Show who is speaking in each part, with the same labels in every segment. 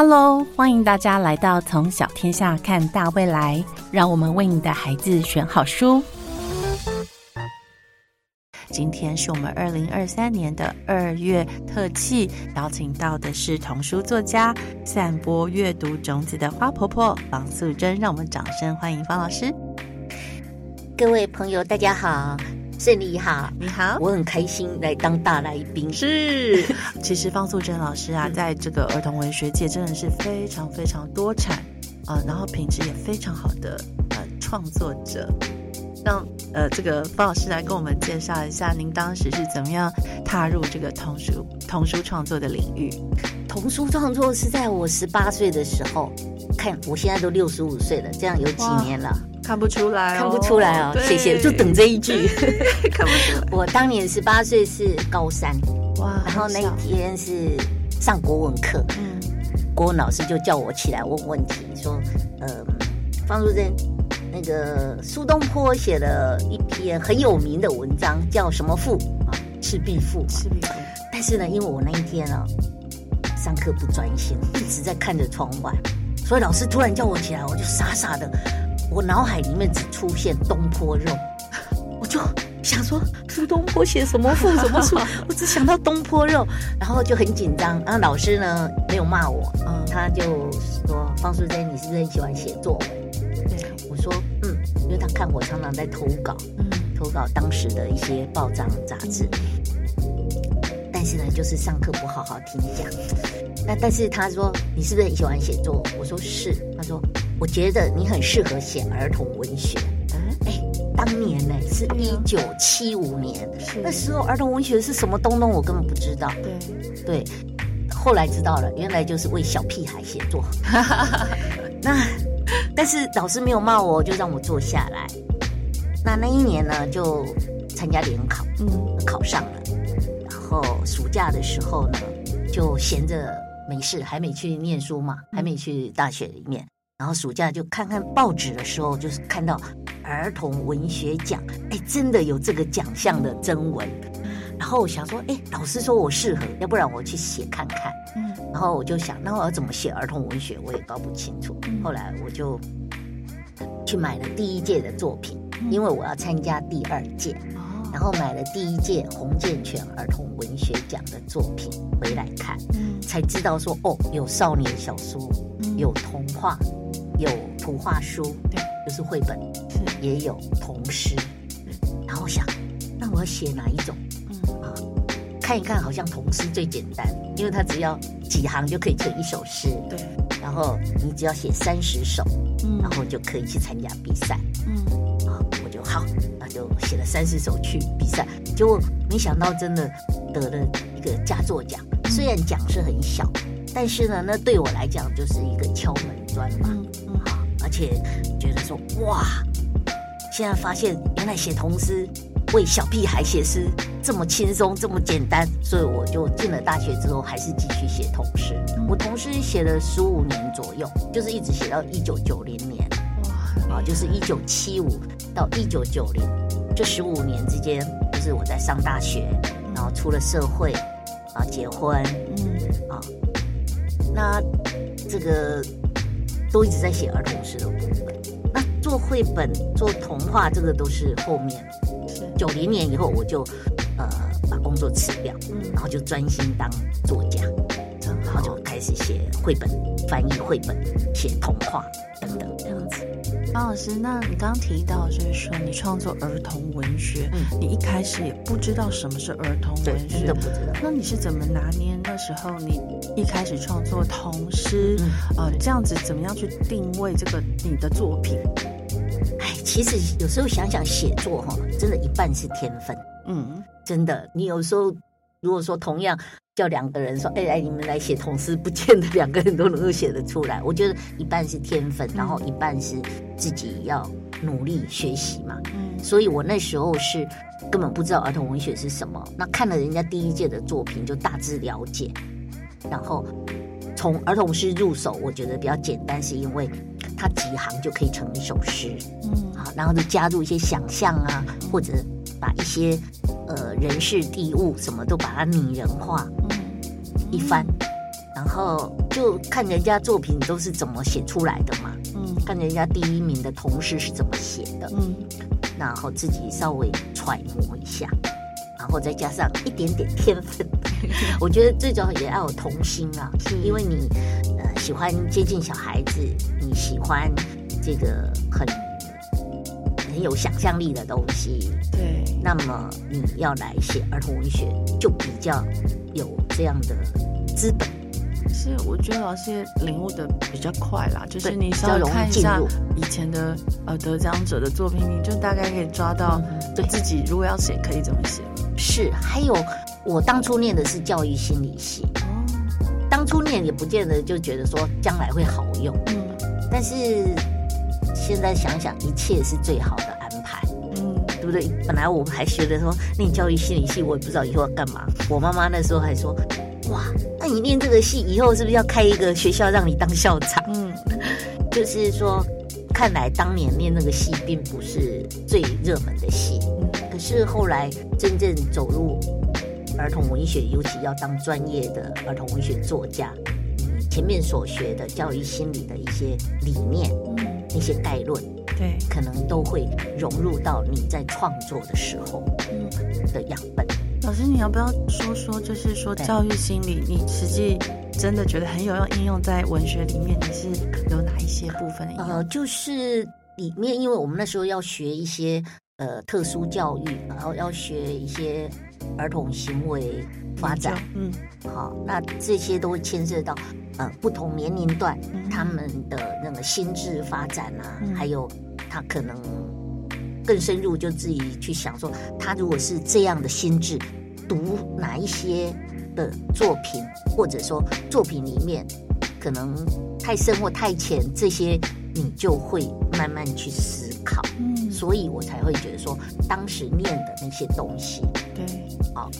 Speaker 1: Hello，欢迎大家来到从小天下看大未来，让我们为你的孩子选好书。今天是我们二零二三年的二月特辑，邀请到的是童书作家、散播阅读种子的花婆婆方素珍，让我们掌声欢迎方老师。
Speaker 2: 各位朋友，大家好。胜利好，
Speaker 1: 你好，
Speaker 2: 我很开心来当大来宾。
Speaker 1: 是，其实方素珍老师啊，在这个儿童文学界真的是非常非常多产啊，然后品质也非常好的呃创作者。让呃这个方老师来跟我们介绍一下，您当时是怎么样踏入这个童书童书创作的领域？
Speaker 2: 童书创作是在我十八岁的时候，看我现在都六十五岁了，这样有几年了。
Speaker 1: 看不出来，
Speaker 2: 看不出来哦，谢谢，就等这一句。
Speaker 1: 看不出来。
Speaker 2: 我当年十八岁是高三，哇，然后那一天是上国文课，嗯，国文老师就叫我起来问问题，说，呃，方淑珍，那个苏东坡写了一篇很有名的文章，叫什么赋啊？赤壁赋。
Speaker 1: 赤壁赋。
Speaker 2: 但是呢，因为我那一天啊，上课不专心，一直在看着窗外，所以老师突然叫我起来，我就傻傻的。我脑海里面只出现东坡肉，我就想说苏东坡写什么赋什么书，我只想到东坡肉，然后就很紧张。然后老师呢没有骂我，嗯，他就说方淑珍，你是不是很喜欢写作文？对，我说嗯，因为他看我常常在投稿，嗯，投稿当时的一些报章杂志，但是呢，就是上课不好好听讲。那但是他说你是不是很喜欢写作？我说是。他说。我觉得你很适合写儿童文学。哎，当年呢是一九七五年，那时候儿童文学是什么东东，我根本不知道。对对，后来知道了，原来就是为小屁孩写作。那但是老师没有骂我，就让我坐下来。那那一年呢，就参加联考，嗯，考上了。然后暑假的时候呢，就闲着没事，还没去念书嘛，还没去大学里面。然后暑假就看看报纸的时候，就是看到儿童文学奖，哎，真的有这个奖项的征文。然后我想说，哎，老师说我适合，要不然我去写看看。嗯。然后我就想，那我要怎么写儿童文学，我也搞不清楚。后来我就去买了第一届的作品，因为我要参加第二届。哦。然后买了第一届洪建全儿童文学奖的作品回来看，才知道说，哦，有少年小说，有童话。有图画书，对，就是绘本，也有童诗。然后想，那我要写哪一种？嗯啊，看一看，好像童诗最简单，因为它只要几行就可以成一首诗。对，然后你只要写三十首，嗯，然后就可以去参加比赛。嗯，啊，我就好，那就写了三十首去比赛，结果没想到真的得了一个佳作奖。虽然奖是很小，但是呢，那对我来讲就是一个敲门砖吧。而且觉得说哇，现在发现原来写童诗为小屁孩写诗这么轻松这么简单，所以我就进了大学之后还是继续写童诗。我童诗写了十五年左右，就是一直写到一九九零年。哇，啊，就是一九七五到一九九零这十五年之间，就是我在上大学，然后出了社会，啊，结婚，嗯，啊，那这个。都一直在写儿童诗的部分，那做绘本、做童话，这个都是后面。九零年以后，我就呃把工作辞掉，然后就专心当作家，然后就开始写绘本、翻译绘本、写童话等等这样子。
Speaker 1: 方老师，那你刚刚提到就是说你创作儿童文学，嗯，你一开始也不知道什么是儿童文学，
Speaker 2: 真的不知道。
Speaker 1: 那你是怎么拿捏那时候你一开始创作童诗，呃，这样子怎么样去定位这个你的作品？
Speaker 2: 哎，其实有时候想想写作哈，真的一半是天分，嗯，真的，你有时候如果说同样。叫两个人说：“哎哎，你们来写童诗，不见得两个人都能够写得出来。我觉得一半是天分，然后一半是自己要努力学习嘛。嗯，所以我那时候是根本不知道儿童文学是什么。那看了人家第一届的作品，就大致了解。然后从儿童诗入手，我觉得比较简单，是因为它几行就可以成一首诗。嗯，好，然后就加入一些想象啊，或者把一些。”呃，人事地物什么都把它拟人化，嗯，一番，然后就看人家作品都是怎么写出来的嘛，
Speaker 1: 嗯
Speaker 2: 看人家第一名的同事是怎么写的，
Speaker 1: 嗯
Speaker 2: 然后自己稍微揣摩一下，然后再加上一点点天分。我觉得最主要也要有童心啊，
Speaker 1: 是
Speaker 2: 因为你呃喜欢接近小孩子，你喜欢这个很很有想象力的东西，
Speaker 1: 对，
Speaker 2: 那么你要来写儿童文学，就比较有这样的资本。
Speaker 1: 是我觉得老师也领悟的比较快啦，就是你稍微看一下以前的呃得奖者的作品，你就大概可以抓到
Speaker 2: 嗯。对
Speaker 1: 自己如果要写可以怎么写。
Speaker 2: 是，还有我当初念的是教育心理系，
Speaker 1: 哦，
Speaker 2: 当初念也不见得就觉得说将来会好用，
Speaker 1: 嗯。
Speaker 2: 但是现在想想，一切是最好的安排，
Speaker 1: 嗯，
Speaker 2: 对不对？本来我们还觉得说念教育心理系，我也不知道以后要干嘛。我妈妈那时候还说，哇，那你念这个系以后是不是要开一个学校让你当校长？
Speaker 1: 嗯，
Speaker 2: 就是说，看来当年念那个系并不是最热门的系，
Speaker 1: 嗯
Speaker 2: 可是后来真正走入儿童文学，尤其要当专业的儿童文学作家，你前面所学的教育心理的一些理念、
Speaker 1: 嗯，
Speaker 2: 那些概论，
Speaker 1: 对，
Speaker 2: 可能都会融入到你在创作的时候
Speaker 1: 嗯，
Speaker 2: 的样本。
Speaker 1: 老师你要不要说说，就是说教育心理，你实际真的觉得很有用，应用在文学里面，你是有哪一些部分的应用？
Speaker 2: 呃，就是里面，因为我们那时候要学一些呃特殊教育，然后要学一些儿童行为发展，
Speaker 1: 嗯
Speaker 2: 好，那这些都会牵涉到呃不同年龄段
Speaker 1: 嗯
Speaker 2: 他们的那个心智发展啊，
Speaker 1: 嗯。
Speaker 2: 还有他可能更深入，就自己去想说，他如果是这样的心智，读哪一些的作品，或者说作品里面可能太深或太浅，这些你就会慢慢去思考。
Speaker 1: 嗯，
Speaker 2: 所以我才会觉得说，当时念的那些东西，
Speaker 1: 对，啊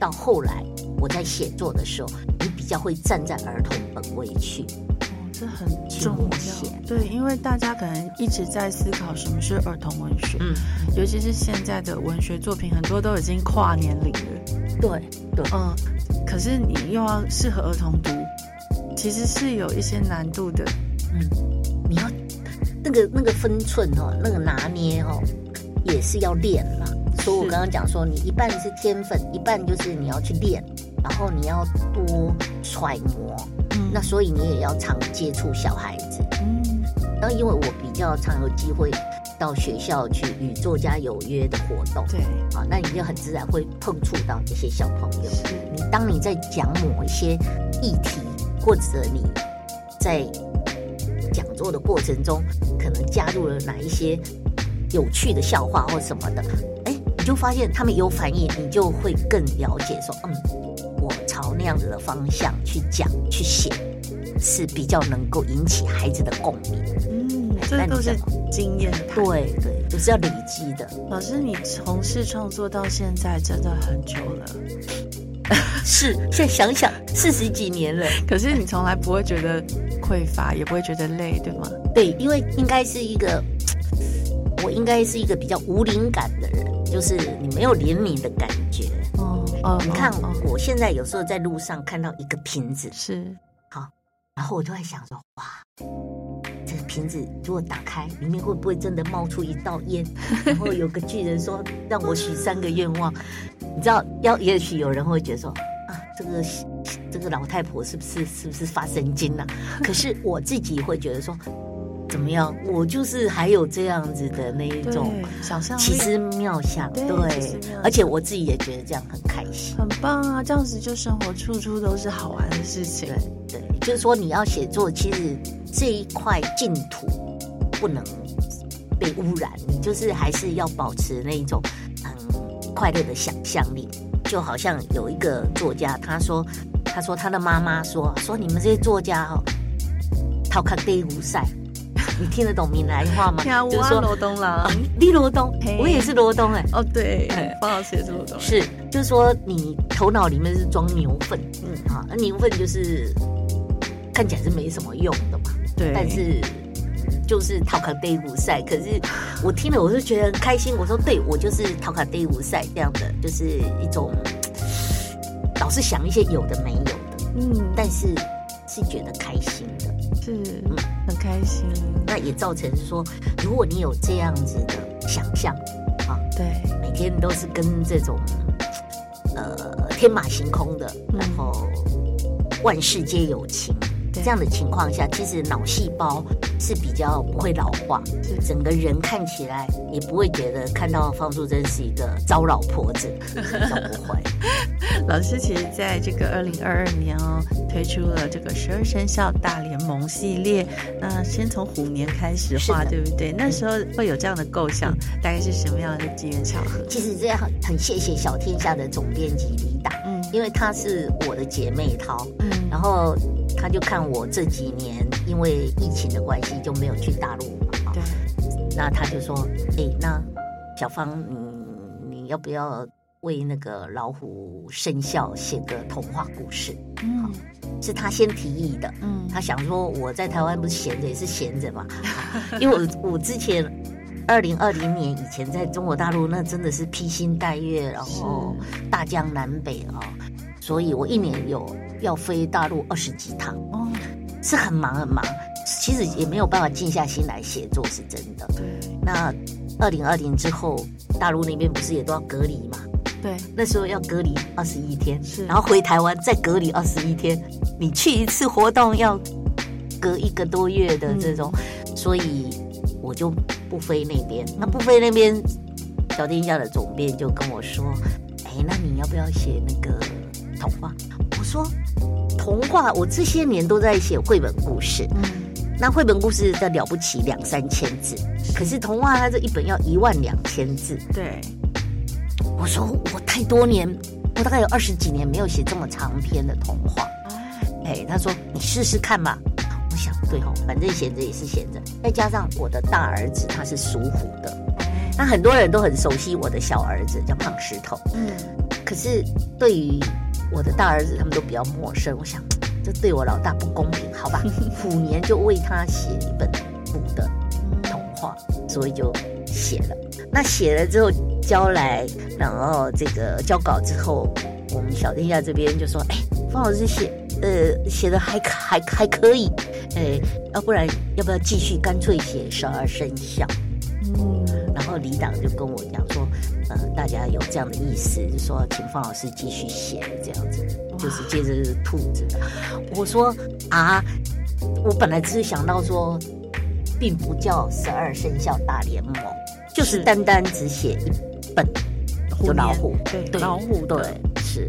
Speaker 2: 到后来我在写作的时候，你比较会站在儿童本位去。
Speaker 1: 哦，这很重要。对，因为大家可能一直在思考什么是儿童文学，
Speaker 2: 嗯，
Speaker 1: 尤其是现在的文学作品，很多都已经跨年龄了。
Speaker 2: 对对，
Speaker 1: 嗯，可是你又要适合儿童读，其实是有一些难度的。
Speaker 2: 嗯，你要那个那个分寸哦，那个拿捏哦，也是要练啦。所以我刚刚讲说，你一半是天分，一半就是你要去练，然后你要多揣摩。
Speaker 1: 嗯
Speaker 2: 那所以你也要常接触小孩子。
Speaker 1: 嗯
Speaker 2: 然后因为我比较常有机会到学校去与作家有约的活动，
Speaker 1: 对，
Speaker 2: 啊，那你就很自然会碰触到这些小朋友。
Speaker 1: 是
Speaker 2: 你当你在讲某一些议题，或者你在讲座的过程中，可能加入了哪一些有趣的笑话或什么的，哎，你就发现他们有反应，你就会更了解说，嗯，我朝那样子的方向去讲去写，是比较能够引起孩子的共鸣。
Speaker 1: 嗯，
Speaker 2: 那
Speaker 1: 这都是经验谈。
Speaker 2: 对对，就是要累积的。
Speaker 1: 老师，你从事创作到现在真的很久了，
Speaker 2: 是，现在想想四十几年了。
Speaker 1: 可是你从来不会觉得匮乏，也不会觉得累，对吗？
Speaker 2: 对，因为应该是一个，我应该是一个比较无灵感的人，就是你没有怜悯的感觉。
Speaker 1: 哦哦
Speaker 2: 你看我现在有时候在路上看到一个瓶子，
Speaker 1: 是好
Speaker 2: 然后我就在想说，哇，这个瓶子如果打开，里面会不会真的冒出一道烟？然后有个巨人说让我许三个愿望，你知道，要也许有人会觉得说，啊，这个这个老太婆是不是是不是发神经了、可是我自己会觉得说，怎么样？我就是还有这样子的那一种，
Speaker 1: 想象力
Speaker 2: 奇思妙想，
Speaker 1: 对
Speaker 2: 而且我自己也觉得这样很开心。
Speaker 1: 很棒啊！这样子就生活处处都是好玩的事情。
Speaker 2: 对对，就是说你要写作，其实这一块净土不能被污染，你就是还是要保持那一种很快乐的想象力。就好像有一个作家，他说，他说他的妈妈说，说你们这些作家哦，逃看第五赛，你听得懂闽南话吗？就是说，
Speaker 1: 罗东啦。
Speaker 2: 你罗东，我也是罗东哎、
Speaker 1: 哦，对
Speaker 2: 哎，
Speaker 1: 方老师也是罗东。
Speaker 2: 是，就是说你头脑里面是装牛粪，
Speaker 1: 嗯。
Speaker 2: 嗯啊，那牛粪就是看起来是没什么用的嘛，
Speaker 1: 对，
Speaker 2: 但是就是陶卡 day 五赛，可是我听了我就觉得很开心，我说对我就是陶卡 day 五赛这样的，就是一种老是想一些有的没有的，
Speaker 1: 嗯，
Speaker 2: 但是是觉得开心的，
Speaker 1: 是嗯。很开心。
Speaker 2: 那也造成说，如果你有这样子的想象，啊，
Speaker 1: 对，
Speaker 2: 每天都是跟这种呃天马行空的，然后万事皆有情这样的情况下，其实脑细胞是比较不会老化，整个人看起来也不会觉得看到方素珍是一个糟老婆子，都不会。
Speaker 1: 老师其实在这个二零二二年哦，推出了这个十二生肖大联盟系列。那先从虎年开始画，对不对？那时候会有这样的构想，大概是什么样的机缘巧合？
Speaker 2: 其实这样很谢谢小天下的总编辑李达，嗯，因为她是我的姐妹淘，嗯，然后他就看我这几年因为疫情的关系就没有去大陆嘛，对，那他就说，哎，那小芳，你你要不要？为那个老虎生肖写个童话故事，嗯，是他先提议的，嗯，他想说我在台湾不是闲着也是闲着嘛，因为我 我之前二零二零年以前在中国大陆那真的是披星戴月，然后大江南北啊，所以我一年有要飞大陆二十几趟，哦，是很忙很忙，其实也没有办法静下心来写作，是真的。对，那二零二零之后，大陆那边不是也都要隔离嘛？
Speaker 1: 对，
Speaker 2: 那时候要隔离二十一天，是，然后回台湾再隔离二十一天。你去一次活动要隔一个多月的这种，所以我就不飞那边。那不飞那边，小天下的总编就跟我说：“哎，那你要不要写那个童话？”我说：“童话，我这些年都在写绘本故事。嗯，那绘本故事的了不起两三千字，可是童话它这一本要一万两千字。
Speaker 1: 对。”
Speaker 2: 我说我太多年，我大概有二十几年没有写这么长篇的童话。哎，他说你试试看吧。我想对哦，反正闲着也是闲着。再加上我的大儿子他是属虎的，那很多人都很熟悉我的小儿子叫胖石头。嗯，可是对于我的大儿子他们都比较陌生。我想这对我老大不公平，好吧？虎年就为他写一本虎的童话，所以就写了。那写了之后。交来，然后这个交稿之后，我们小天下这边就说：“哎，方老师写，呃，写的还还还可以，哎，要不然要不要继续干脆写十二生肖？”嗯，然后李党就跟我讲说：“呃，大家有这样的意思，就说请方老师继续写这样子，就是接着是兔子。”我说：“啊，我本来只是想到说，并不叫十二生肖大联盟，就是单单只写一。”本就老虎，
Speaker 1: 对老虎，
Speaker 2: 对是。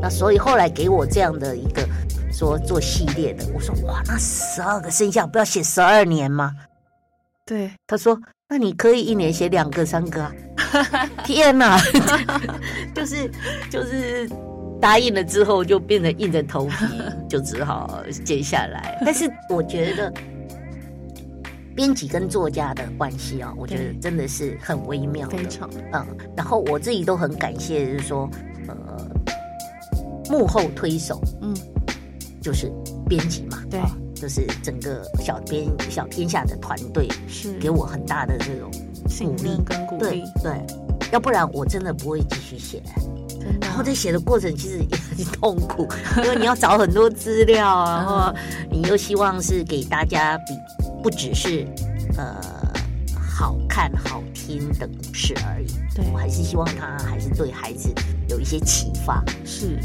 Speaker 2: 那所以后来给我这样的一个说做系列的，我说哇，那十二个生肖不要写十二年吗？
Speaker 1: 对，
Speaker 2: 他说那你可以一年写两个、三个啊。天哪，就是就是答应了之后就变得硬着头皮，就只好接下来。但是我觉得。编辑跟作家的关系啊，我觉得真的是很微妙的。
Speaker 1: 非常
Speaker 2: 嗯，然后我自己都很感谢，就是说，呃，幕后推手，嗯，就是编辑嘛，
Speaker 1: 对，
Speaker 2: 就是整个小编小天下的团队，
Speaker 1: 是
Speaker 2: 给我很大的这种鼓励
Speaker 1: 跟鼓
Speaker 2: 励，对，要不然我真的不会继续写。然后在写的过程其实也很痛苦，因为你要找很多资料，然后你又希望是给大家比。不只是呃好看好听的故事而已，
Speaker 1: 对
Speaker 2: 我还是希望他还是对孩子有一些启发。
Speaker 1: 是，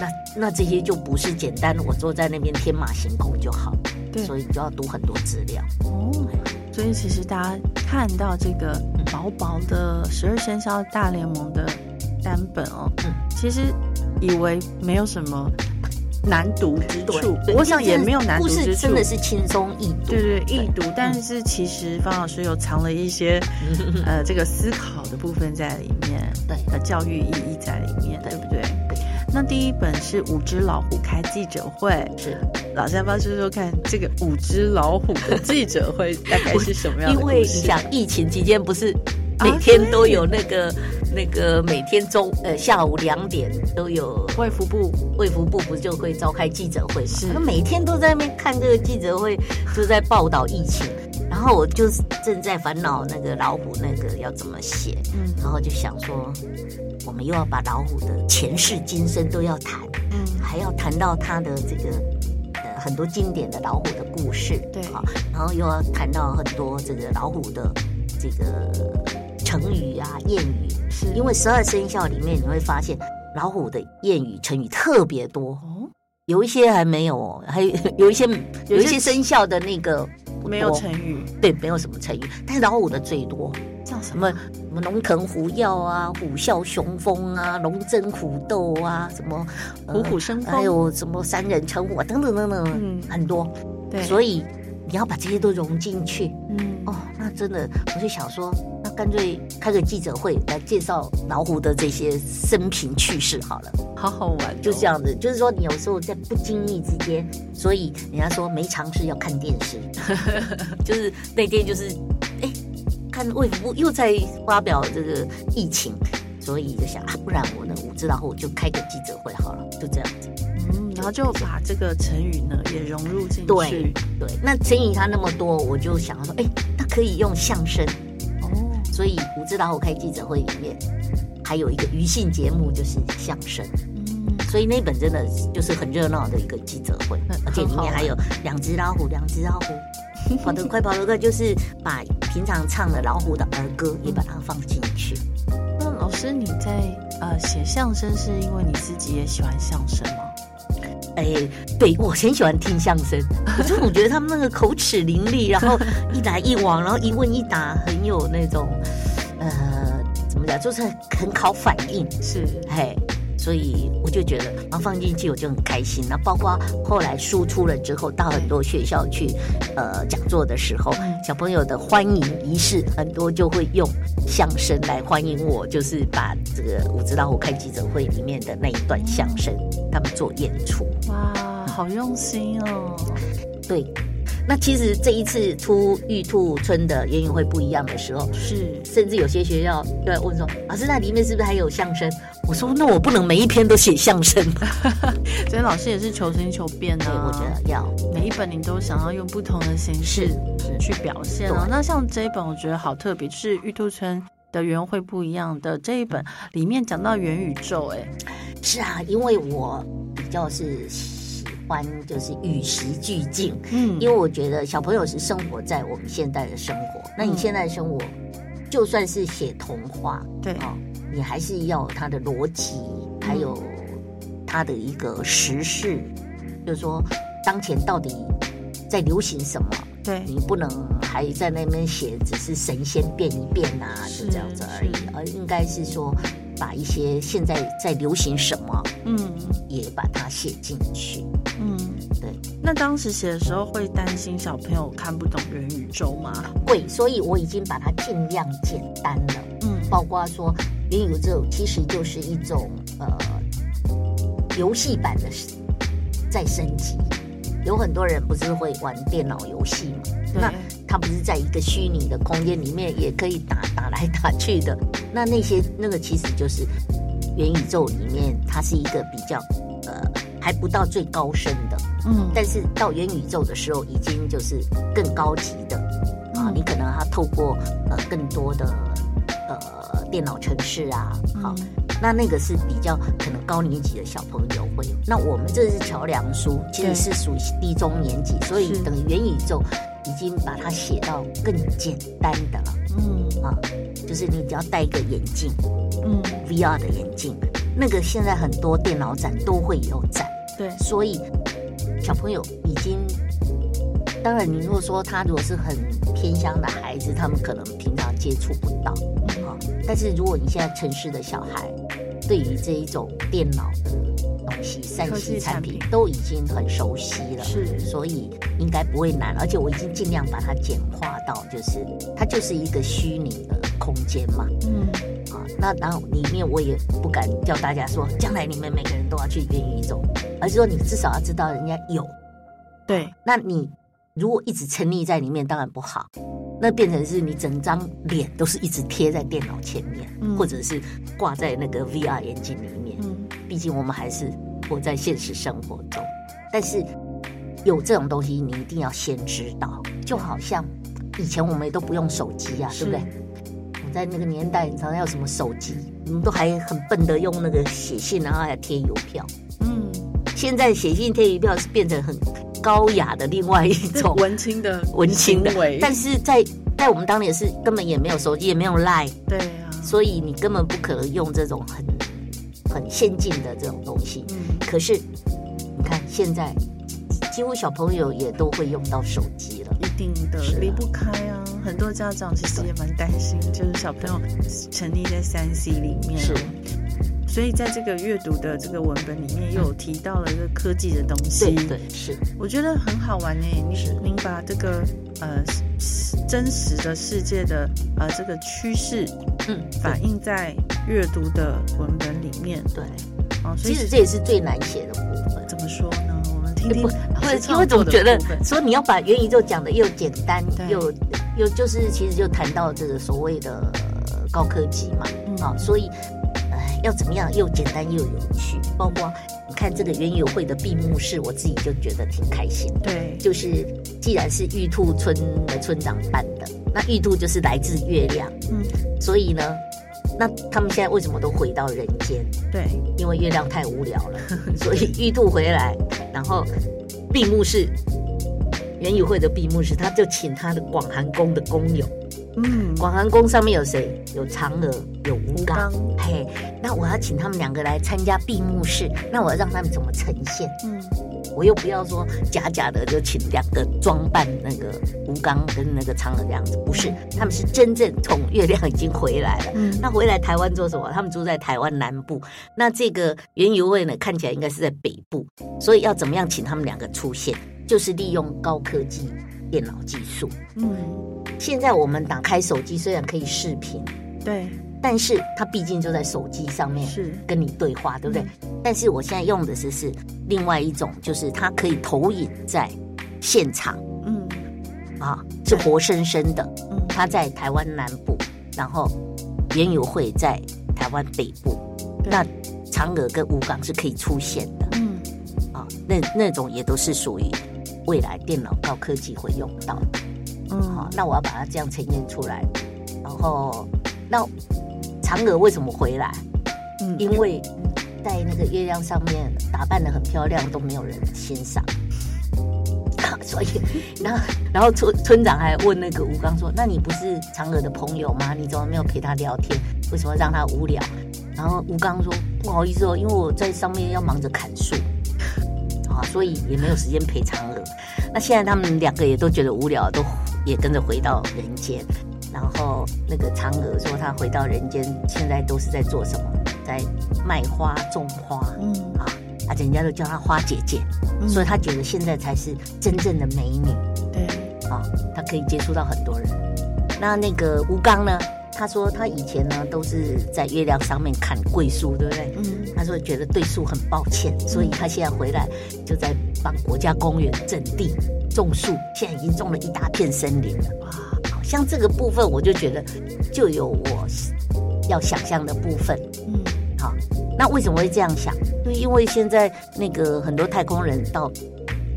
Speaker 2: 那那这些就不是简单，我坐在那边天马行空就好。
Speaker 1: 对，
Speaker 2: 所以你就要读很多资料。
Speaker 1: 哦，所以其实大家看到这个薄薄的十二生肖大联盟的单本哦，嗯，其实以为没有什么。难读之处，我想也没有难读之处，
Speaker 2: 真的是轻松易读。
Speaker 1: 对对，易读。但是其实方老师有藏了一些 呃这个思考的部分在里面，
Speaker 2: 对，
Speaker 1: 呃教育意义在里面，对不对？那第一本是五只老虎开记者会，
Speaker 2: 是
Speaker 1: 老三方说说看，这个五只老虎的记者会大概是什么样的？
Speaker 2: 因为你想疫情期间不是。每天都有那个那个，每天中呃下午两点都有
Speaker 1: 卫福部
Speaker 2: 卫福部不就会召开记者会嘛？他每天都在那边看这个记者会，就在报道疫情。然后我就正在烦恼那个老虎那个要怎么写，嗯，然后就想说，我们又要把老虎的前世今生都要谈，嗯，还要谈到他的这个。很多经典的老虎的故事，
Speaker 1: 对。
Speaker 2: 啊，然后又要谈到很多这个老虎的这个成语啊、谚语，
Speaker 1: 是。
Speaker 2: 因为十二生肖里面你会发现老虎的谚语、成语特别多，
Speaker 1: 哦，
Speaker 2: 有一些还没有哦，还有 有一些有一
Speaker 1: 些
Speaker 2: 些生肖的那个不
Speaker 1: 没有成语，
Speaker 2: 对，没有什么成语，但是老虎的最多，
Speaker 1: 叫什么？
Speaker 2: 什么？龙腾虎跃啊，虎啸雄风啊，龙争虎斗啊，什么呃
Speaker 1: 虎虎生风？
Speaker 2: 还有什么三人成虎啊，等等等等，
Speaker 1: 嗯
Speaker 2: 很多。
Speaker 1: 对，
Speaker 2: 所以你要把这些都融进去
Speaker 1: 嗯，
Speaker 2: 哦，那真的，我就想说，那干脆开个记者会来介绍老虎的这些生平趣事好了。
Speaker 1: 好好玩哦，
Speaker 2: 就这样子，就是说你有时候在不经意之间，所以人家说没尝试要看电视，就是那天就是，哎，看卫福部又在发表这个疫情，所以就想啊，不然我呢，我知道后就开个记者会好了，就这样子。
Speaker 1: 嗯，然后就把这个成语呢也融入进
Speaker 2: 对
Speaker 1: 去，
Speaker 2: 对，那成语它那么多，我就想说，哎，它可以用相声，
Speaker 1: 哦，
Speaker 2: 所以五只老虎开记者会里面还有一个余兴节目就是相声。
Speaker 1: 嗯，
Speaker 2: 所以那本真的就是很热闹的一个记者会
Speaker 1: 嗯，
Speaker 2: 而且里面还有两只老虎，两只老虎，跑得快，跑得快，就是把平常唱的老虎的儿歌也把它放进去。
Speaker 1: 那老师你在呃写相声是因为你自己也喜欢相声吗？
Speaker 2: 哎，对我很喜欢听相声，我就总觉得他们那个口齿伶俐，然后一来一往，然后一问一答，很有那种呃，怎么讲，就是很考反应。
Speaker 1: 是，
Speaker 2: 嘿，所以我就觉得，然后放进去我就很开心。那包括后来输出了之后，到很多学校去呃讲座的时候，
Speaker 1: 嗯
Speaker 2: 小朋友的欢迎仪式很多就会用相声来欢迎我，就是把这个我知道我开记者会里面的那一段相声，他们做演出。
Speaker 1: 哇，好用心哦，
Speaker 2: 对，那其实这一次出玉兔村的园游会不一样的时候，
Speaker 1: 是，
Speaker 2: 甚至有些学校就在问说：“老师，那里面是不是还有相声？”我说：“那我不能每一篇都写相声。”
Speaker 1: 所以老师也是求新求变
Speaker 2: 对，
Speaker 1: 啊，
Speaker 2: 我觉得要
Speaker 1: 每一本你都想要用不同的形式去表现
Speaker 2: 啊。
Speaker 1: 那像这一本，我觉得好特别，就是玉兔村的园会不一样的这一本，里面讲到元宇宙，哎，
Speaker 2: 是啊，因为我比较是喜欢就是与时俱进，
Speaker 1: 嗯。
Speaker 2: 因为我觉得小朋友是生活在我们现代的生活，那你
Speaker 1: 嗯
Speaker 2: 现在的生活就算是写童话
Speaker 1: 对，
Speaker 2: 啊、你还是要有它的逻辑，还有它的一个时事，就是说当前到底在流行什么。
Speaker 1: 对，
Speaker 2: 你不能还在那边写，只是神仙变一变啊，就这样子而已，而应该是说把一些现在在流行什么，
Speaker 1: 嗯
Speaker 2: 也把它写进去。
Speaker 1: 嗯，
Speaker 2: 对。
Speaker 1: 那当时写的时候会担心小朋友看不懂元宇宙吗？
Speaker 2: 会，所以我已经把它尽量简单了，
Speaker 1: 嗯，
Speaker 2: 包括说元宇宙其实就是一种呃游戏版的再升级。有很多人不是会玩电脑游戏嘛？那
Speaker 1: 对，
Speaker 2: 它不是在一个虚拟的空间里面也可以打打来打去的。那那些那个其实就是元宇宙里面，它是一个比较呃还不到最高深的，
Speaker 1: 嗯，
Speaker 2: 但是到元宇宙的时候，已经就是更高级的啊。
Speaker 1: 嗯
Speaker 2: 你可能它透过呃更多的呃电脑程式啊，好、
Speaker 1: 嗯
Speaker 2: 那那个是比较可能高年级的小朋友会有。那我们这是桥梁书，其实是属于低中年级，所以等于元宇宙已经把它写到更简单的了。
Speaker 1: 嗯。
Speaker 2: 啊，就是你只要戴一个眼镜
Speaker 1: 嗯
Speaker 2: ，，VR 的眼镜，那个现在很多电脑展都会有展，
Speaker 1: 对，
Speaker 2: 所以小朋友已经。当然，你如果说他如果是很偏乡的孩子，他们可能平常接触不到啊。但是如果你现在城市的小孩，对于这一种电脑三
Speaker 1: 科
Speaker 2: C 产
Speaker 1: 产品
Speaker 2: 品都已经很熟悉了，
Speaker 1: 是
Speaker 2: 所以应该不会难。而且我已经尽量把它简化到，就是它就是一个虚拟的空间嘛。
Speaker 1: 嗯
Speaker 2: 啊，那然后里面我也不敢叫大家说，将来你们每个人都要去元宇宙，而是说你至少要知道人家有。
Speaker 1: 对，
Speaker 2: 那你如果一直沉溺在里面，当然不好。那变成是你整张脸都是一直贴在电脑前面，
Speaker 1: 嗯
Speaker 2: 或者是挂在那个 VR 眼镜里面。
Speaker 1: 嗯
Speaker 2: 毕竟我们还是活在现实生活中，但是有这种东西，你一定要先知道。就好像以前我们也都不用手机啊，对不对？我在那个年代，你常常要什么手机，我们都还很笨的用那个写信，然后还贴邮票。
Speaker 1: 嗯，
Speaker 2: 现在写信贴邮票是变成很高雅的另外一种
Speaker 1: 文青的
Speaker 2: 文青的，但是在在我们当年是根本也没有手机，也没有 Line，
Speaker 1: 对啊，
Speaker 2: 所以你根本不可能用这种很很先进的这种东西。
Speaker 1: 嗯，
Speaker 2: 可是你看现在，几乎小朋友也都会用到手机了。
Speaker 1: 一定的离不开啊。很多家长其实也蛮担心，就是小朋友沉溺在三 C 里面，
Speaker 2: 是，
Speaker 1: 所以在这个阅读的这个文本里面，又有提到了一个科技的东西，
Speaker 2: 对对是，
Speaker 1: 我觉得很好玩呢。你
Speaker 2: 是
Speaker 1: 您把这个呃真实的世界的呃这个趋势
Speaker 2: 嗯，
Speaker 1: 反映在阅读的文本里面
Speaker 2: 对。
Speaker 1: 啊，所以
Speaker 2: 其实这也是最难写的部分。
Speaker 1: 怎么说呢？我们听听
Speaker 2: 不，
Speaker 1: 老师
Speaker 2: 不因为总觉得说你要把元宇宙讲的又简单又又就是其实就谈到这个所谓的呃高科技嘛，
Speaker 1: 嗯
Speaker 2: 啊，所以哎要怎么样又简单又有趣，包括你看这个园游会的闭幕式，我自己就觉得挺开心的。
Speaker 1: 对，
Speaker 2: 就是既然是玉兔村的村长办的，那玉兔就是来自月亮，
Speaker 1: 嗯，
Speaker 2: 所以呢，那他们现在为什么都回到人间？
Speaker 1: 对，
Speaker 2: 因为月亮太无聊了，所以玉兔回来，然后闭幕式园游会的闭幕式，他就请他的广寒宫的工友，
Speaker 1: 嗯，
Speaker 2: 广寒宫上面有谁？有嫦娥，有吴刚，嘿，那我要请他们两个来参加闭幕式，那我要让他们怎么呈现？
Speaker 1: 嗯，
Speaker 2: 我又不要说假假的就请两个装扮那个吴刚跟那个嫦娥这样子，不是，他们是真正从月亮已经回来了。
Speaker 1: 嗯
Speaker 2: 那回来台湾做什么？他们住在台湾南部。那这个原游会呢，看起来应该是在北部，所以要怎么样请他们两个出现？就是利用高科技电脑技术。
Speaker 1: 嗯，
Speaker 2: 现在我们打开手机，虽然可以视频，
Speaker 1: 对，
Speaker 2: 但是它毕竟就在手机上面
Speaker 1: 是，
Speaker 2: 跟你对话，对不对？但是我现在用的是是另外一种，就是它可以投影在现场。
Speaker 1: 嗯。
Speaker 2: 啊，是活生生的。
Speaker 1: 嗯，
Speaker 2: 它在台湾南部，然后园游会在台湾北部，那嫦娥跟吴刚是可以出现的。
Speaker 1: 嗯。
Speaker 2: 啊，那那种也都是属于未来电脑高科技会用到的。好、
Speaker 1: 嗯，
Speaker 2: 那我要把它这样呈现出来，然后那嫦娥为什么回来？
Speaker 1: 嗯，
Speaker 2: 因为在那个月亮上面打扮的很漂亮，都没有人欣赏。所以，然后，然后村村长还问那个吴刚说：“那你不是嫦娥的朋友吗？你怎么没有陪她聊天？为什么让她无聊？”然后吴刚说：“不好意思哦，因为我在上面要忙着砍树，啊，所以也没有时间陪嫦娥。那现在他们两个也都觉得无聊，都也跟着回到人间。然后那个嫦娥说，她回到人间，现在都是在做什么？在卖花、种花
Speaker 1: 嗯，
Speaker 2: 啊，啊，人家都叫她花姐姐，
Speaker 1: 嗯
Speaker 2: 所以她觉得现在才是真正的美女
Speaker 1: 对，
Speaker 2: 啊，她可以接触到很多人。那那个吴刚呢？他说他以前呢都是在月亮上面砍桂树，对不对？
Speaker 1: 嗯
Speaker 2: 他说觉得对树很抱歉，所以他现在回来就在帮国家公园整地种树，现在已经种了一大片森林了。
Speaker 1: 哇，
Speaker 2: 好像这个部分我就觉得就有我要想象的部分。
Speaker 1: 嗯
Speaker 2: 好，那为什么会这样想？就因为现在那个很多太空人到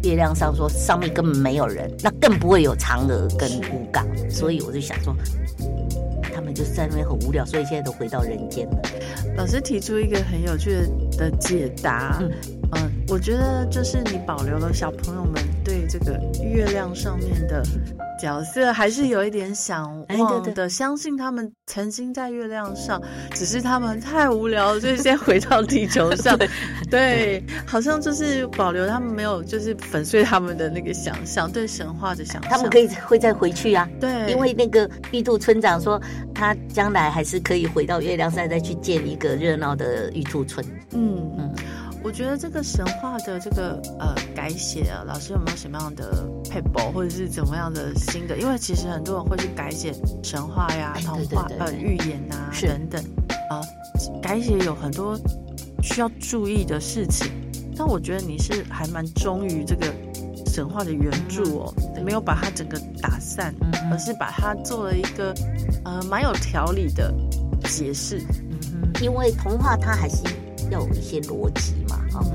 Speaker 2: 月亮上说上面根本没有人，那更不会有嫦娥跟吴刚，所以我就想说。就是在那边很无聊，所以现在都回到人间了。
Speaker 1: 老师提出一个很有趣的解答，
Speaker 2: 嗯
Speaker 1: 嗯、我觉得就是你保留了小朋友们对这个月亮上面的角色，还是有一点想望的，
Speaker 2: 对
Speaker 1: 相信他们曾经在月亮上，只是他们太无聊了，所以先回到地球 上。对，好像就是保留他们没有，就是粉碎他们的那个想象，对神话的想象。
Speaker 2: 他们可以会再回去啊，
Speaker 1: 对，
Speaker 2: 因为那个玉兔村长说，他将来还是可以回到月亮上，再去建一个热闹的玉兔村。
Speaker 1: 嗯
Speaker 2: 嗯
Speaker 1: 嗯，我觉得这个神话的这个呃改写啊，老师有没有什么样的配博或者是怎么样的新的？因为其实很多人会去改写神话呀、
Speaker 2: 哎
Speaker 1: 童话呃寓言呐、
Speaker 2: 是
Speaker 1: 等等啊、改写有很多需要注意的事情。但我觉得你是还蛮忠于这个神话的原著哦，
Speaker 2: 对
Speaker 1: 没有把它整个打散，
Speaker 2: 嗯
Speaker 1: 而是把它做了一个呃蛮有条理的解释。
Speaker 2: 因为童话它还是要有一些逻辑嘛，啊、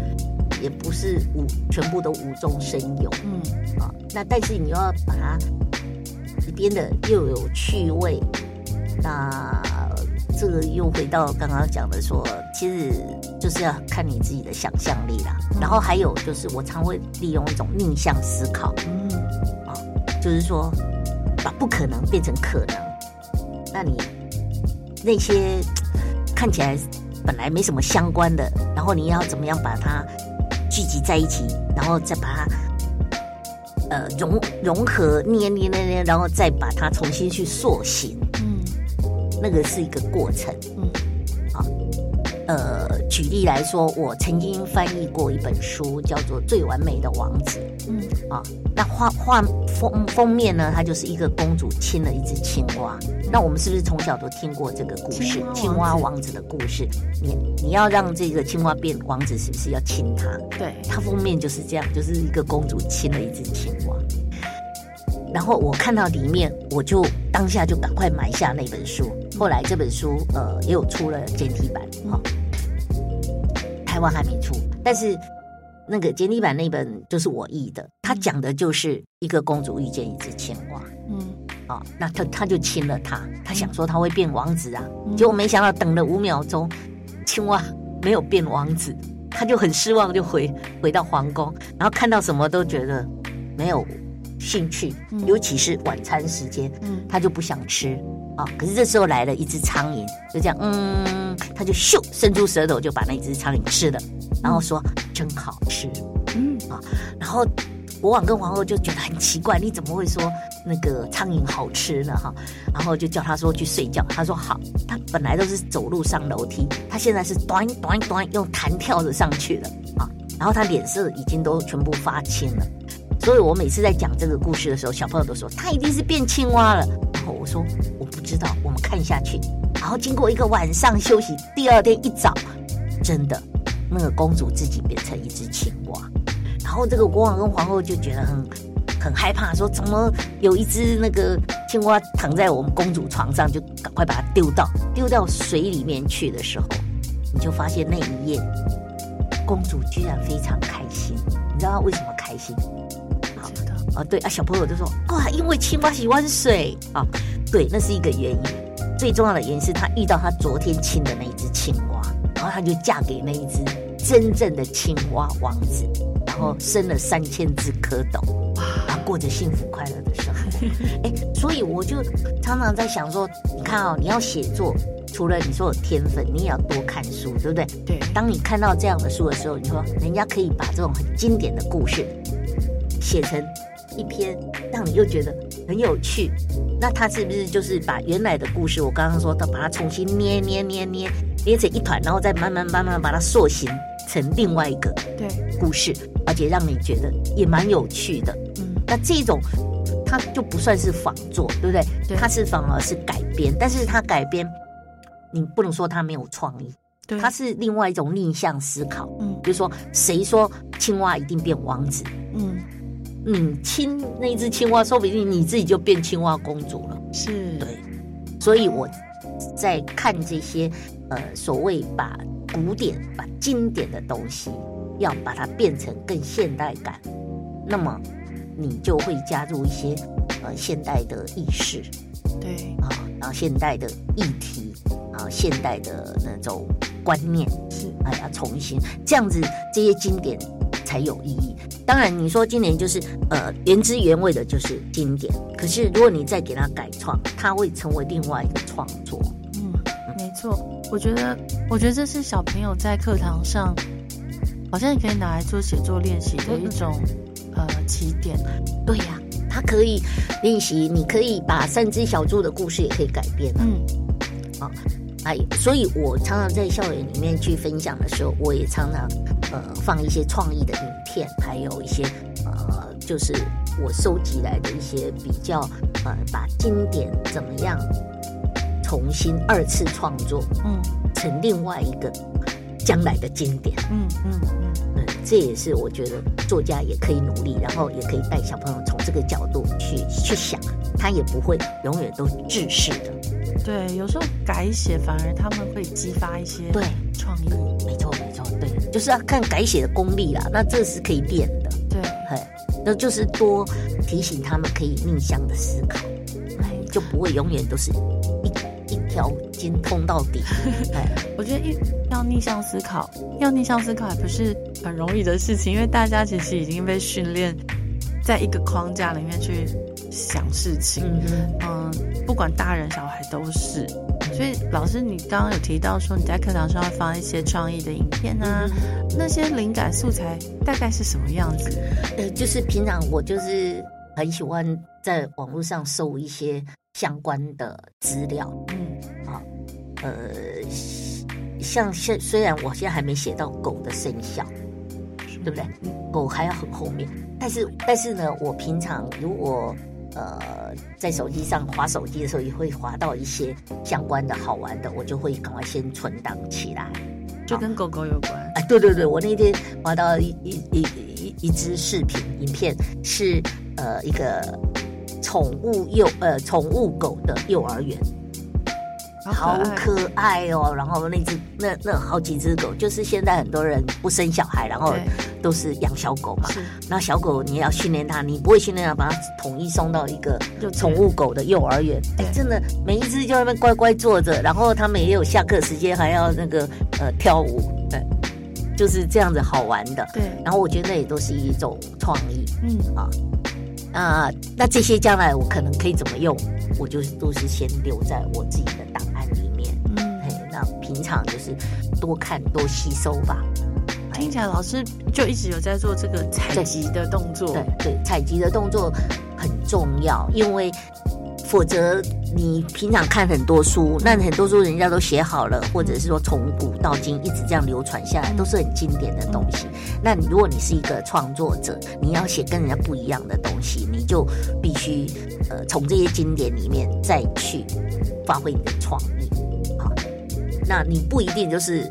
Speaker 2: 也不是无全部都无中生有
Speaker 1: 嗯
Speaker 2: 啊。那但是你又要把它里边的又有趣味，那这个又回到刚刚讲的说，其实就是要看你自己的想象力啦。然后还有就是，我常会利用一种逆向思考，
Speaker 1: 嗯，啊
Speaker 2: 就是说把不可能变成可能。那你那些看起来本来没什么相关的，然后你要怎么样把它聚集在一起，然后再把它呃融融合捏捏捏捏，然后再把它重新去塑形。
Speaker 1: 嗯
Speaker 2: 那个是一个过程。
Speaker 1: 嗯啊
Speaker 2: 呃，举例来说，我曾经翻译过一本书，叫做《最完美的王子》
Speaker 1: 嗯
Speaker 2: 啊。那画画封封面呢，它就是一个公主亲了一只青蛙。那我们是不是从小都听过这个故事
Speaker 1: 青蛙王？子
Speaker 2: 青蛙王子的故事。你你要让这个青蛙变王子，是不是要亲它？
Speaker 1: 对，
Speaker 2: 它封面就是这样，就是一个公主亲了一只青蛙。然后我看到里面，我就当下就赶快买下那本书。后来这本书呃也有出了简体版，哈、台湾还没出，但是那个简体版那本就是我译的，他讲的就是一个公主遇见一只青蛙。
Speaker 1: 嗯。
Speaker 2: 啊、那他他就亲了她，他想说他会变王子啊，
Speaker 1: 嗯。
Speaker 2: 结果没想到等了五秒钟，青蛙没有变王子，他就很失望，就回回到皇宫，然后看到什么都觉得没有兴趣，
Speaker 1: 嗯。
Speaker 2: 尤其是晚餐时间，
Speaker 1: 嗯。
Speaker 2: 他就不想吃啊。可是这时候来了一只苍蝇，就这样，嗯，他就咻伸出舌头就把那只苍蝇吃了，然后说真好吃。
Speaker 1: 嗯啊
Speaker 2: 然后国王跟皇后就觉得很奇怪，你怎么会说那个苍蝇好吃呢？哈，然后就叫他说去睡觉。他说好，他本来都是走路上楼梯，他现在是短短短用弹跳着上去了啊。然后他脸色已经都全部发青了，所以我每次在讲这个故事的时候，小朋友都说他一定是变青蛙了。我说我不知道，我们看下去。然后经过一个晚上休息，第二天一早，真的那个公主自己变成一只青蛙。然后这个国王跟皇后就觉得很很害怕，说怎么有一只那个青蛙躺在我们公主床上，就赶快把它丢到丢到水里面去的时候，你就发现那一夜，公主居然非常开心。你知道她为什么开心？啊，对啊，小朋友就说哇，因为青蛙喜欢水啊，对，那是一个原因。最重要的原因是他遇到他昨天亲的那一只青蛙，然后他就嫁给那一只真正的青蛙王子，然后生了三千只蝌蚪，然后过着幸福快乐的生活。哎，所以我就常常在想说，你看哦，你要写作，除了你说有天分，你也要多看书，对不对？
Speaker 1: 对，
Speaker 2: 当你看到这样的书的时候，你说人家可以把这种很经典的故事写成一篇，让你又觉得很有趣，那他是不是就是把原来的故事，我刚刚说的，把它重新捏捏捏捏捏成一团，然后再慢慢慢慢把它塑形成另外一个
Speaker 1: 对，
Speaker 2: 故事，而且让你觉得也蛮有趣的。
Speaker 1: 嗯
Speaker 2: 那这种它就不算是仿作，对不对？
Speaker 1: 对
Speaker 2: 它是反而是改编，但是它改编，你不能说它没有创意，
Speaker 1: 对，
Speaker 2: 它是另外一种逆向思考。
Speaker 1: 嗯
Speaker 2: 比如说，谁说青蛙一定变王子？
Speaker 1: 嗯
Speaker 2: 你亲那一只青蛙，说不定你自己就变青蛙公主了。
Speaker 1: 是，
Speaker 2: 对，所以我在看这些呃所谓把古典、把经典的东西，要把它变成更现代感，那么你就会加入一些呃现代的意识。
Speaker 1: 对。
Speaker 2: 啊，然后现代的议题啊，现代的那种观念，
Speaker 1: 是，
Speaker 2: 哎呀，重新这样子，这些经典才有意义。当然，你说今年就是呃原汁原味的，就是经典。可是如果你再给它改创，它会成为另外一个创作。
Speaker 1: 嗯，没错，我觉得，我觉得这是小朋友在课堂上，好像也可以拿来做写作练习的一种呃起点。
Speaker 2: 对呀、它可以练习，你可以把三只小猪的故事也可以改编啊。
Speaker 1: 嗯
Speaker 2: 哎，所以我常常在校园里面去分享的时候，我也常常呃放一些创意的影片，还有一些呃就是我收集来的一些比较呃把经典怎么样重新二次创作
Speaker 1: 嗯
Speaker 2: 成另外一个将来的经典。
Speaker 1: 嗯嗯嗯，
Speaker 2: 嗯，这也是我觉得作家也可以努力，然后也可以带小朋友从这个角度去去想，他也不会永远都制式的。
Speaker 1: 对，有时候改写反而他们会激发一些
Speaker 2: 对，
Speaker 1: 创意。
Speaker 2: 没错没错，对，就是要看改写的功力啦。那这是可以练的，
Speaker 1: 对，
Speaker 2: 嘿，那就是多提醒他们可以逆向的思考，哎，就不会永远都是条筋通到底。哎，
Speaker 1: 我觉得一要逆向思考，要逆向思考也不是很容易的事情，因为大家其实已经被训练在一个框架里面去想事情。
Speaker 2: 嗯
Speaker 1: 嗯，不管大人小孩都是。所以老师，你刚刚有提到说你在课堂上会放一些创意的影片啊，那些灵感素材大概是什么样子？
Speaker 2: 呃，就是平常我就是很喜欢在网络上搜一些相关的资料，
Speaker 1: 嗯，好
Speaker 2: 呃，像现虽然我现在还没写到狗的生肖，对不对？狗还要很后面，但是但是呢，我平常如果呃在手机上划手机的时候，也会划到一些相关的好玩的，我就会赶快先存档起来。
Speaker 1: 就跟狗狗有关。
Speaker 2: 啊，对对对，我那天划到一一一一一支视频影片，是呃一个宠物幼呃宠物狗的幼儿园。好可爱哦！然后那只那那好几只狗，就是现在很多人不生小孩，然后都是养小狗嘛。那小狗你也要训练它，你不会训练它，把它统一送到一个宠物狗的幼儿园。哎，真的每一只就在那边乖乖坐着，然后他们也有下课时间还要那个呃跳舞，对，就是这样子好玩的。
Speaker 1: 对，
Speaker 2: 然后我觉得那也都是一种创意。
Speaker 1: 嗯
Speaker 2: 啊啊，那这些将来我可能可以怎么用，我就都是先留在我自己的档案里面。
Speaker 1: 嗯，
Speaker 2: 那平常就是多看多吸收吧。
Speaker 1: 听起来老师就一直有在做这个采集的动作。
Speaker 2: 对对，采集的动作很重要，因为否则你平常看很多书，那很多书人家都写好了，或者是说从古到今一直这样流传下来，都是很经典的东西。那你如果你是一个创作者，你要写跟人家不一样的东西，你就必须呃从这些经典里面再去发挥你的创意。好，那你不一定就是。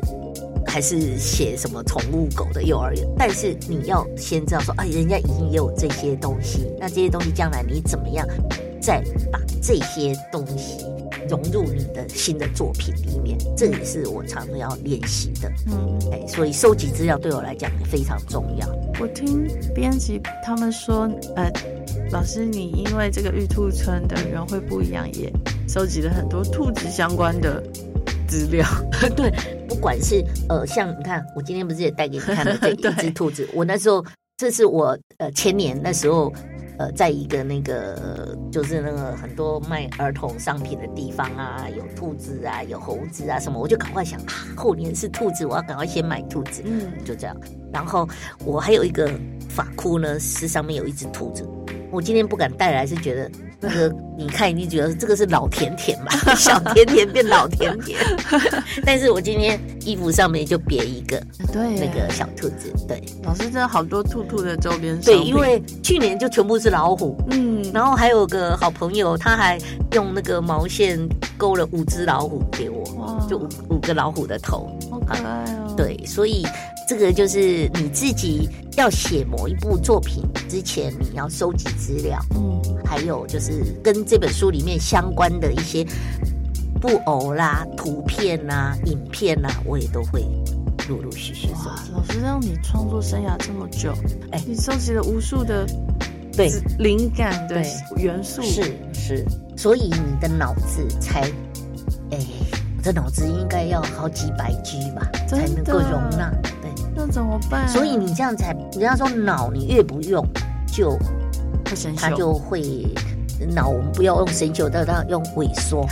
Speaker 2: 还是写什么宠物狗的幼儿园，但是你要先知道说，哎，人家已经也有这些东西，那这些东西将来你怎么样再把这些东西融入你的新的作品里面，这也是我常常要练习的。
Speaker 1: 嗯，
Speaker 2: 哎，所以收集资料对我来讲也非常重要。
Speaker 1: 我听编辑他们说，呃，老师你因为这个玉兔村的人会不一样，也收集了很多兔子相关的。资料
Speaker 2: 对，不管是呃，像你看，我今天不是也带给你看了这一只 兔子？我那时候，这是我呃前年那时候，呃，在一个那个就是那个很多卖儿童商品的地方啊，有兔子啊，有猴子啊什么，我就赶快想啊，后年是兔子，我要赶快先买兔子。
Speaker 1: 嗯，
Speaker 2: 就这样。然后我还有一个发箍呢，是上面有一只兔子。我今天不敢带来，是觉得那个你看，你觉得这个是老甜甜吧？小甜甜变老甜甜。但是我今天衣服上面就别一个，
Speaker 1: 对，
Speaker 2: 那个小兔子。对，
Speaker 1: 老师真的好多兔兔的周边
Speaker 2: 对，因为去年就全部是老虎，
Speaker 1: 嗯，
Speaker 2: 然后还有个好朋友，他还用那个毛线勾了五只老虎给我，就五五个老虎的头，
Speaker 1: 好可爱哦。
Speaker 2: 对，所以。这个就是你自己要写某一部作品之前，你要收集资料，
Speaker 1: 嗯，
Speaker 2: 还有就是跟这本书里面相关的一些布偶啦、图片呐、影片呐，我也都会陆陆续续收集。
Speaker 1: 老师让你创作生涯这么久，
Speaker 2: 哎，
Speaker 1: 你收集了无数的
Speaker 2: 对
Speaker 1: 灵感的元素，
Speaker 2: 是是，所以你的脑子才，哎，我的脑子应该要好几百 G 吧，才能够容纳。
Speaker 1: 对那怎么办？
Speaker 2: 所以你这样才，人家说脑你越不用，就它就会脑。我们不要用生锈，但要用萎缩。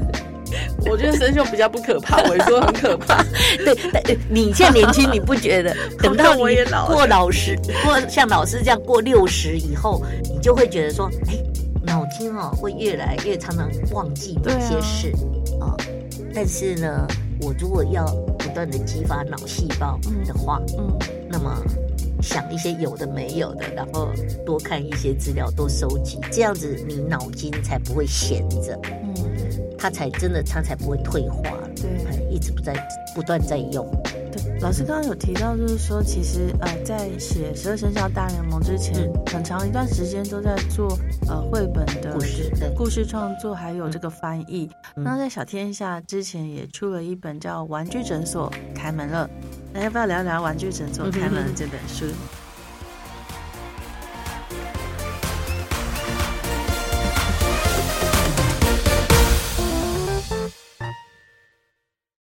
Speaker 1: 我觉得生锈比较不可怕，萎缩很可怕。
Speaker 2: 对，你现在年轻，你不觉得？等到你过老师，过像老师这样过六十以后，你就会觉得说，哎，脑筋哦会越来越常常忘记某些事啊。但是呢，我如果要。不断的激发脑细胞的话，
Speaker 1: 嗯，
Speaker 2: 那么想一些有的没有的，然后多看一些资料，多收集，这样子你脑筋才不会闲着，
Speaker 1: 嗯，
Speaker 2: 它才真的它才不会退化，
Speaker 1: 对，
Speaker 2: 一直不在不断在用。
Speaker 1: 对，老师刚刚有提到，就是说其实呃，在写《十二生肖大联盟》之前，很长一段时间都在做呃绘本的
Speaker 2: 故事
Speaker 1: 故事创作，还有这个翻译。那在小天下之前也出了一本叫《玩具诊所开门了》，那要不要聊聊《玩具城所开门》这本书？